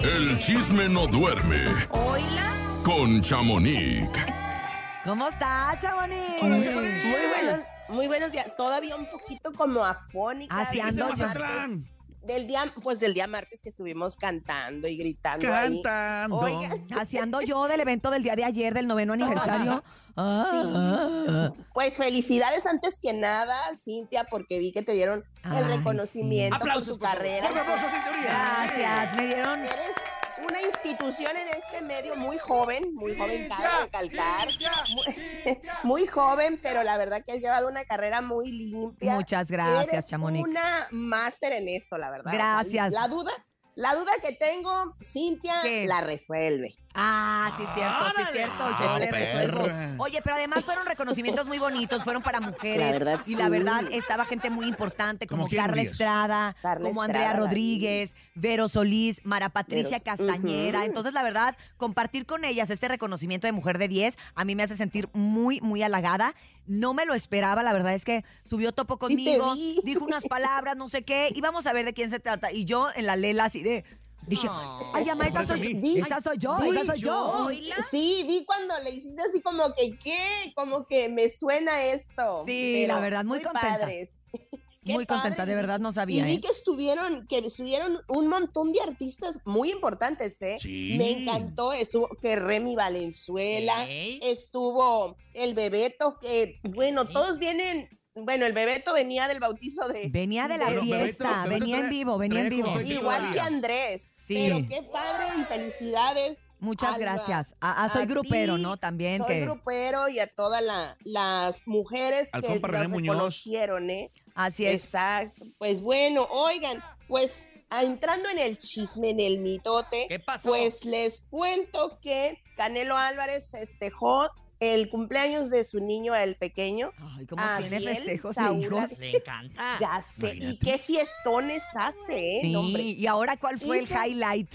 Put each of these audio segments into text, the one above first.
El chisme no duerme Hola. con Chamonix. ¿Cómo estás, Chamonix? Muy buenos, muy buenos días. Todavía un poquito como afónica. Así ando. Del día, pues del día martes que estuvimos cantando y gritando. ahí. Cantando. Oiga, Haciendo yo del evento del día de ayer, del noveno aniversario. Ah, Sí. pues felicidades antes que nada, Cintia, porque vi que te dieron Ay, el reconocimiento por Aplausos, tu por favor. carrera. Fuerte aplauso, Cinturía. Gracias, me dieron. Eres una institución en este medio muy joven, muy joven, cabe recalcar. Muy, muy joven, pero la verdad que has llevado una carrera muy limpia. Muchas gracias, Eres Chamonix. una máster en esto, la verdad. O sea, Gracias. la duda, la duda que tengo, Cintia ¿Qué? la resuelve. Ah, sí, cierto, sí, cierto. Yo Ah, le resuelvo. Oye, pero además fueron reconocimientos muy bonitos, fueron para mujeres. La verdad, y la verdad, estaba gente muy importante como ¿Cómo quién, Carla? Estrada, Carla como Andrea Estrada, Rodríguez, Vero Solís, Mara Patricia Vero- Castañera. Ujú. Entonces, la verdad, compartir con ellas este reconocimiento de mujer de 10 a mí me hace sentir muy, muy halagada. No me lo esperaba, la verdad es que subió topo Sí te conmigo, vi. dijo unas palabras, no sé qué, y vamos a ver de quién se trata. Y yo en la lela así de. Dije, ay, ama, Se esa soy, mí. Vi- esa soy yo, Sí, esa soy yo. Sí, vi cuando le hiciste así como que, ¿qué? Como que me suena esto. Sí, Pero la verdad, muy contenta. padres. Qué Muy contenta, de verdad no sabía, Y vi ¿eh? que estuvieron, que estuvieron un montón de artistas muy importantes, ¿eh? Sí. Me encantó, estuvo que Remy Valenzuela, estuvo el Bebeto, que, bueno, todos vienen, bueno, el Bebeto venía del bautizo de... Venía de la fiesta, Bebeto venía en vivo, venía en vivo. Igual que. Andrés. Sí. Pero qué padre y felicidades. Muchas gracias. Ah, ah, soy a grupero, ti, ¿no? También Soy que. grupero y a todas la- las mujeres Al que reconocieron, ¿eh? Así es. Exacto. Pues bueno, oigan, pues entrando en el chisme, en el mitote, ¿Qué pasó? pues les cuento que Canelo Álvarez festejó el cumpleaños de su niño, el pequeño. Ay, ¿cómo Ah, tiene festejos hijos? Le encanta. Ya sé, y qué fiestones hace, ¿eh? Sí, hombre. y ahora cuál fue Hizo- el highlight.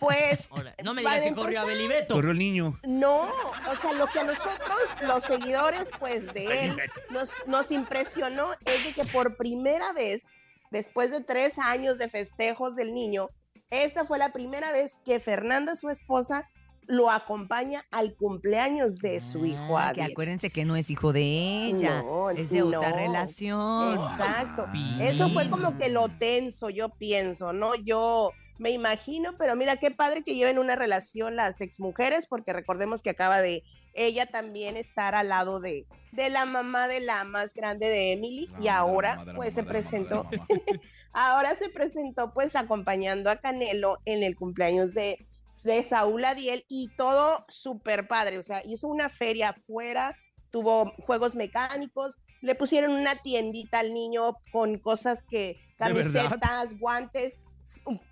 Pues, Hola, No me digas que corrió empezar, Abelibeto. Corrió el niño. No, o sea, lo que a nosotros, los seguidores, pues, de él, nos, nos impresionó es de que por primera vez, después de tres años de festejos del niño, esta fue la primera vez que Fernanda, su esposa, lo acompaña al cumpleaños de su hijo Ah, que Abel. acuérdense que no es hijo de ella. No, es de otra relación. Exacto. Papi. Eso fue como que lo tenso, yo pienso, ¿no? Yo me imagino, pero mira qué padre que lleven una relación las exmujeres, porque recordemos que acaba de ella también estar al lado de, de la mamá de la más grande de Emily La y ahora mamá pues se presentó, ahora se presentó pues acompañando a Canelo en el cumpleaños de, de Saúl Adiel y todo súper padre, o sea, hizo una feria afuera, tuvo juegos mecánicos, le pusieron una tiendita al niño con cosas que, camisetas, guantes.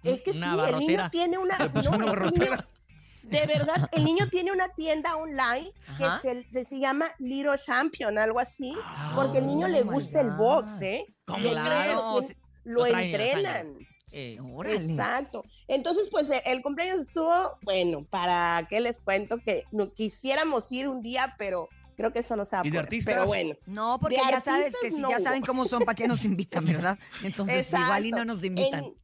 Es que Una sí, el niño tiene una... Le puso no, una barrotera. De verdad, el niño tiene una tienda online que Ajá. se, que se llama Little Champion, algo así, porque al niño le Oh, gusta el box, ¿eh? ¿Cómo Y el Claro, lo traen entrenan. Eh. Exacto. Entonces, pues e- el cumpleaños estuvo, bueno, para qué les cuento que no quisiéramos ir un día, pero creo que eso no se va a ¿Y de artistas? Pero bueno, No, porque ya sabes que si no ya hubo. saben cómo son, ¿para qué nos invitan, verdad? Entonces igual y no nos invitan. En,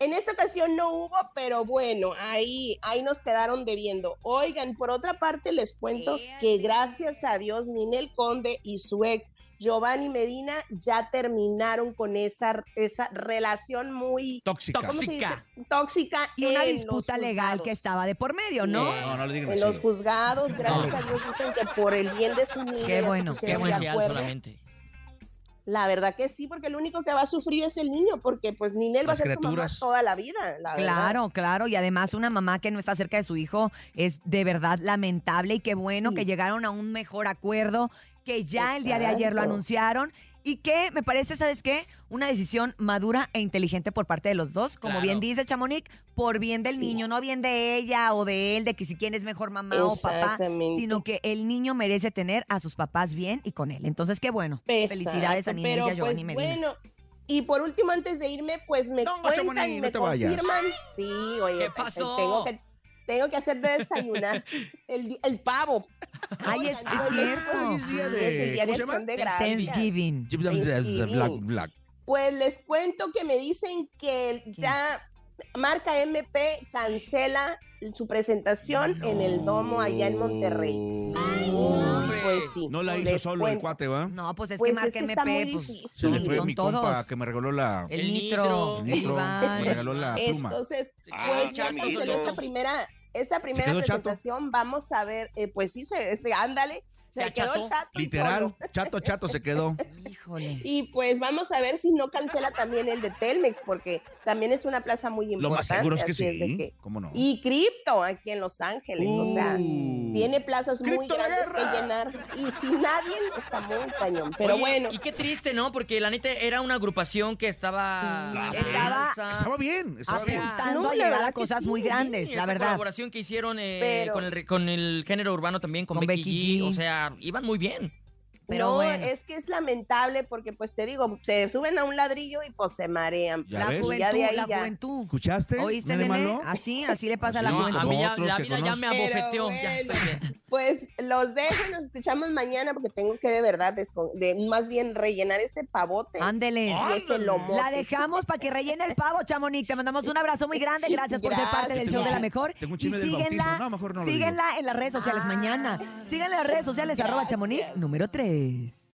en esta ocasión no hubo, pero bueno, ahí, ahí nos quedaron debiendo. Oigan, por otra parte les cuento que gracias a Dios Ninel Conde y su ex Giovanni Medina ya terminaron con esa, esa relación muy Tóxica. ¿cómo se dice? Tóxica. tóxica Y una disputa legal que estaba de por medio, ¿no? Sí. No, no le digan En así. los juzgados, gracias a Dios dicen que por el bien de su niño Qué bueno, Qué pusieron buen de señal acuerdo. solamente. La verdad que sí, porque el único que va a sufrir es el niño, porque pues Ninel va a Las ser su mamá toda la vida, la verdad. Claro, claro. Y además una mamá que no está cerca de su hijo es de verdad lamentable y qué bueno Sí. que llegaron a un mejor acuerdo, que ya el día de ayer lo anunciaron y que me parece, ¿sabes qué? Una decisión madura e inteligente por parte de los dos. Como Claro. bien dice Chamonix, por bien del Sí. niño, no bien de ella o de él, de que si quién es mejor mamá o papá, sino que el niño merece tener a sus papás bien y con él. Entonces, qué bueno. Felicidades a Ninel y a Pero Giovanni pues Medina. bueno, y por último, antes de irme, pues me No, cuentan, Chamonix, no me te vayas. confirman. Sí, oye, ¿Qué te- te- pasó? tengo que tengo que hacer de desayunar el, el pavo. Ay, es, Oigan, es pues, cierto. sí, es el día de acción de gracias. Thanksgiving. Black. Pues les cuento que me dicen que ya marca MP cancela su presentación en el domo allá en Monterrey. No, pues sí. No la hizo les solo el cuento. cuate, ¿va? No, pues es Pues que es que está muy MP, pues, difícil. Se le sí, fue son mi todos. compa que me regaló la... El El nitro, el el nitro, Iván. me regaló la pluma. Entonces, Ah, pues ya canceló esta primera, esta primera chato? presentación. Vamos a ver, eh, pues sí, se, se- ándale, se Ya quedó chato. Literal, solo. chato, chato se quedó. Híjole. Y pues vamos a ver si no cancela también el de Telmex, porque también es una plaza muy Lo importante. más seguro es que sí. que- ¿Cómo no? Y Crypto aquí en Los Ángeles, o sea, Uh. tiene plazas muy ¡Cripto grandes guerra! que llenar. Y sin nadie está muy cañón. Pero Oye, bueno, Y qué triste, ¿no? Porque la neta era una agrupación que estaba. Sí. Estaba-. Estaba bien, estaba bien. Apuntando No, a la llegar a cosas sí. muy grandes, Y la esta verdad. colaboración que hicieron eh, Pero- con, el, con el género urbano también, con, Con Becky, Becky G. G. O sea, iban muy bien. Pero no, bueno. es que es lamentable porque pues te digo, se suben a un ladrillo y pues se marean. Ya La ves. juventud, Ya de ahí la ya. juventud. ¿Escuchaste? ¿Oíste, ¿Nene malo? Así, así le pasa a la juventud. a mí ya, la vida ya me abofeteó. Ya bueno. estoy bien. Pues los dejo, nos escuchamos mañana porque tengo que de verdad, de, más bien rellenar ese pavote Ándele. y ese lomo. La dejamos para que rellene el pavo, Chamonix. Te mandamos un abrazo muy grande. Gracias por ser parte del show de la mejor. Tengo un Y chisme del síguenla, bautismo. No, mejor no lo digo. síguenla en las redes sociales mañana. Síguenla en las redes sociales, arroba. Chamonix número 3. days.